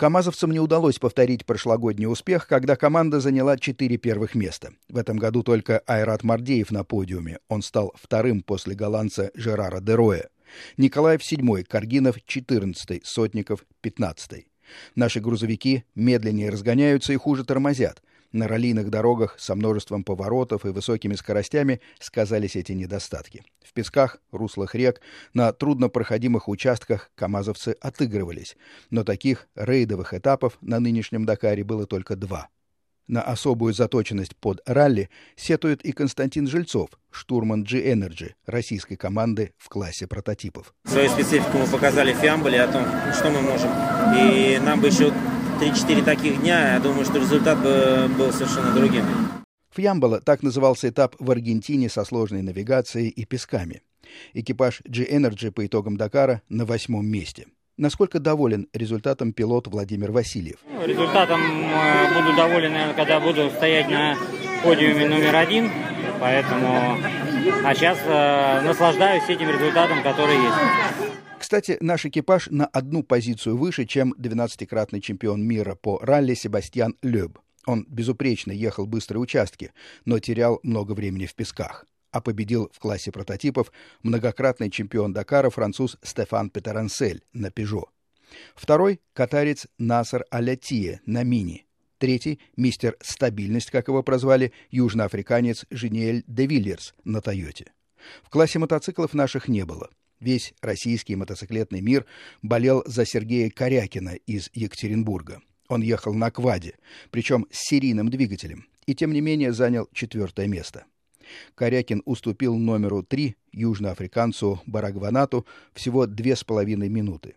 Камазовцам не удалось повторить прошлогодний успех, когда команда заняла четыре первых места. В этом году только Айрат Мардеев на подиуме. Он стал вторым после голландца Жерара Дероя. Николаев седьмой, Каргинов четырнадцатый, Сотников пятнадцатый. Наши грузовики медленнее разгоняются и хуже тормозят. На раллийных дорогах со множеством поворотов и высокими скоростями сказались эти недостатки. В песках, руслах рек, на труднопроходимых участках камазовцы отыгрывались, но таких рейдовых этапов на нынешнем Дакаре было только два. На особую заточенность под ралли сетует и Константин Жильцов, штурман G-Energy, российской команды в классе прототипов. Свою специфику мы показали в Фиамболе о том, что мы можем. И нам бы еще 3-4 таких дня, я думаю, что результат бы был совершенно другим. Фьямбола так назывался этап в Аргентине со сложной навигацией и песками. Экипаж G-Energy по итогам Дакара на восьмом месте. Насколько доволен результатом пилот Владимир Васильев? Ну, результатом э, буду доволен, наверное, когда буду стоять на подиуме номер один. Поэтому, а сейчас э, наслаждаюсь этим результатом, который есть. Кстати, наш экипаж на одну позицию выше, чем 12-кратный чемпион мира по ралли Себастьян Лёб. Он безупречно ехал быстрые участки, но терял много времени в песках. А победил в классе прототипов многократный чемпион Дакара француз Стефан Петерансель на «Пежо». Второй — катарец Насар Алятие на «Мини». Третий — мистер «Стабильность», как его прозвали, южноафриканец Жениэль де Вильерс на «Тойоте». В классе мотоциклов наших не было. Весь российский мотоциклетный мир болел за Сергея Корякина из Екатеринбурга. Он ехал на кваде, причем с серийным двигателем, и тем не менее занял четвертое место. Корякин уступил номеру три южноафриканцу Барагванату всего две с половиной минуты.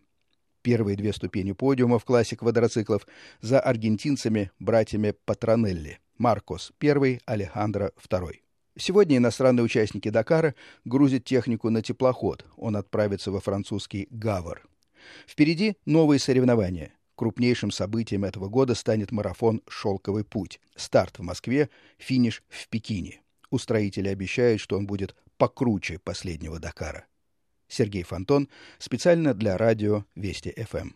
Первые две ступени подиума в классе квадроциклов за аргентинцами братьями Патронелли. Маркос первый, Алехандро второй. Сегодня иностранные участники Дакара грузят технику на теплоход. Он отправится во французский Гавр. Впереди новые соревнования. Крупнейшим событием этого года станет марафон «Шелковый путь». Старт в Москве, финиш в Пекине. Устроители обещают, что он будет покруче последнего Дакара. Сергей Фонтон специально для радио Вести ФМ.